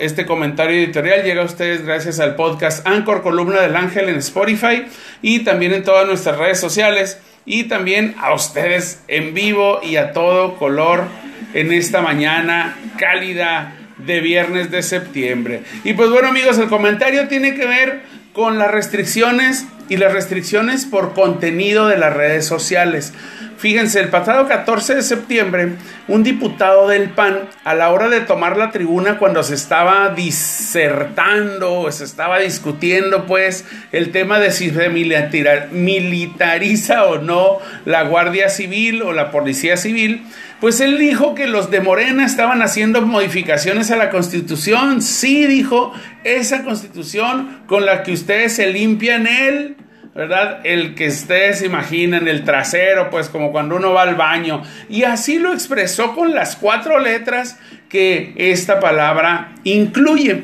este comentario editorial llega a ustedes gracias al podcast Anchor Columna del Ángel en Spotify y también en todas nuestras redes sociales y también a ustedes en vivo y a todo color en esta mañana cálida de viernes de septiembre. Y pues bueno amigos, el comentario tiene que ver con las restricciones y las restricciones por contenido de las redes sociales. Fíjense, el pasado 14 de septiembre, un diputado del PAN, a la hora de tomar la tribuna cuando se estaba disertando, se estaba discutiendo pues el tema de si se militariza o no la Guardia Civil o la Policía Civil, pues él dijo que los de Morena estaban haciendo modificaciones a la constitución. Sí, dijo, esa constitución con la que ustedes se limpian el ¿verdad? El que ustedes imaginan, el trasero, pues como cuando uno va al baño. Y así lo expresó con las cuatro letras que esta palabra incluye.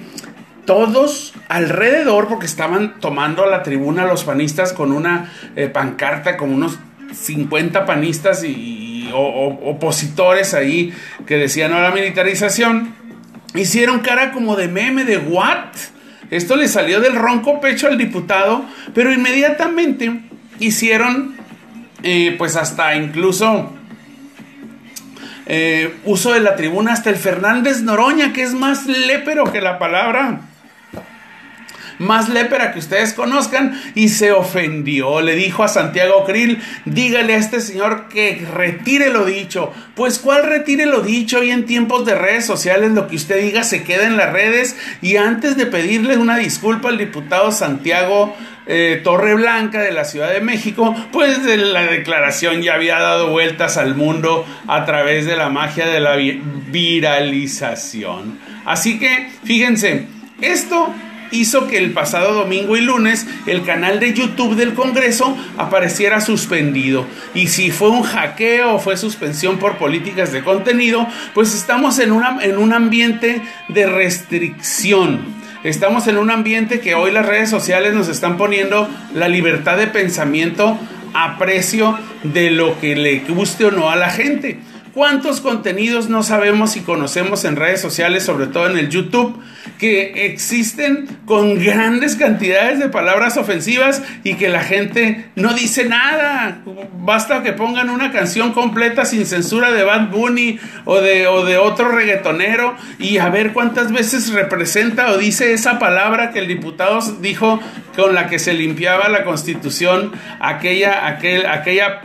Todos alrededor, porque estaban tomando la tribuna los panistas con una eh, pancarta, con unos 50 panistas y, opositores ahí que decían a la militarización, hicieron cara como de meme de what? Esto le salió del ronco pecho al diputado, pero inmediatamente hicieron, eh, pues hasta incluso eh, uso de la tribuna, hasta el Fernández Noroña, que es más lépero que la palabra más lépera que ustedes conozcan, y se ofendió. Le dijo a Santiago Krill, dígale a este señor que retire lo dicho. Pues cuál retire lo dicho y en tiempos de redes sociales lo que usted diga se queda en las redes y antes de pedirle una disculpa al diputado Santiago eh, Torreblanca de la Ciudad de México, pues la declaración ya había dado vueltas al mundo a través de la magia de la viralización. Así que, fíjense, esto hizo que el pasado domingo y lunes el canal de YouTube del Congreso apareciera suspendido. Y si fue un hackeo o fue suspensión por políticas de contenido, pues estamos en, en un ambiente de restricción. Estamos en un ambiente que hoy las redes sociales nos están poniendo la libertad de pensamiento a precio de lo que le guste o no a la gente. ¿Cuántos contenidos no sabemos y conocemos en redes sociales, sobre todo en el YouTube, que existen con grandes cantidades de palabras ofensivas y que la gente no dice nada? Basta que pongan una canción completa sin censura de Bad Bunny o de, o de otro reggaetonero y a ver cuántas veces representa o dice esa palabra que el diputado dijo con la que se limpiaba la constitución, aquella, aquel, aquella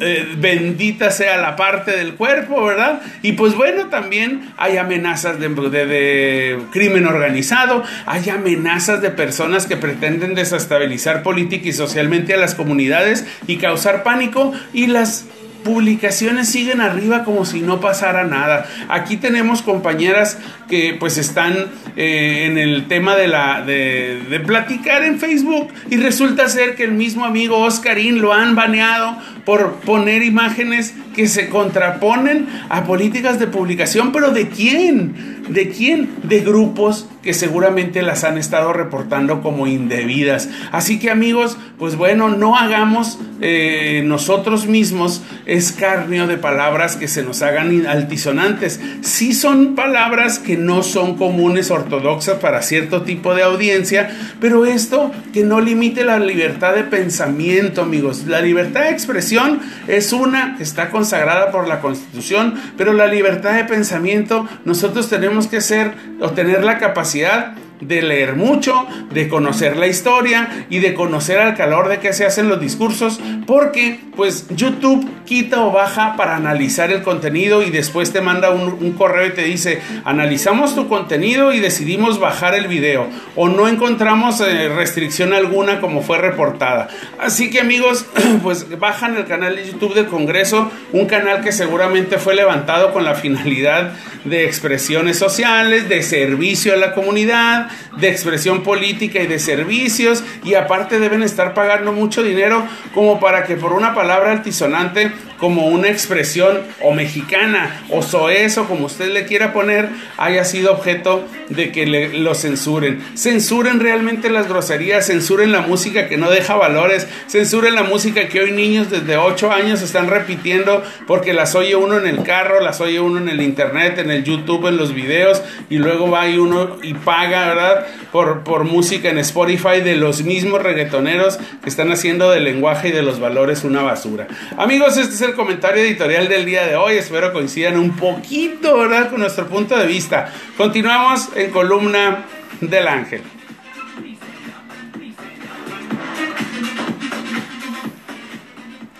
eh, bendita sea la parte del cuerpo, ¿verdad? Y pues bueno, también hay amenazas de, de, crimen organizado, hay amenazas de personas que pretenden desestabilizar política y socialmente a las comunidades y causar pánico y las publicaciones siguen arriba como si no pasara nada. Aquí tenemos compañeras que pues están eh, en el tema de la de, de, platicar en Facebook y resulta ser que el mismo amigo Oscarín lo han baneado por poner imágenes que se contraponen a políticas de publicación, pero ¿de quién? ¿De quién? De grupos que seguramente las han estado reportando como indebidas. Así que amigos, pues bueno, no hagamos eh, nosotros mismos escarnio de palabras que se nos hagan altisonantes. Sí son palabras que no son comunes ortodoxas para cierto tipo de audiencia, pero esto que no limite la libertad de pensamiento, amigos. La libertad de expresión es una está consagrada por la Constitución, pero la libertad de pensamiento nosotros tenemos que ser o tener la capacidad de leer mucho, de conocer la historia y de conocer al calor de que se hacen los discursos, porque pues YouTube quita o baja para analizar el contenido y después te manda un, correo y te dice, analizamos tu contenido y decidimos bajar el video o no encontramos eh, restricción alguna como fue reportada. Así que amigos, pues bajan el canal de YouTube del Congreso, un canal que seguramente fue levantado con la finalidad de expresiones sociales, de servicio a la comunidad, de expresión política y de servicios y aparte deben estar pagando mucho dinero como para que por una palabra altisonante como una expresión o mexicana o soez o como usted le quiera poner, haya sido objeto de que lo censuren. Censuren realmente las groserías, censuren la música que no deja valores, censuren la música que hoy niños desde 8 años están repitiendo porque las oye uno en el carro, las oye uno en el internet, en el YouTube, en los videos y luego va y uno y paga, ¿verdad? Por, por música en Spotify de los mismos reggaetoneros que están haciendo del lenguaje y de los valores una basura. Amigos, este es el comentario editorial del día de hoy. Espero coincidan un poquito, ¿verdad? Con nuestro punto de vista. Continuamos en columna del ángel.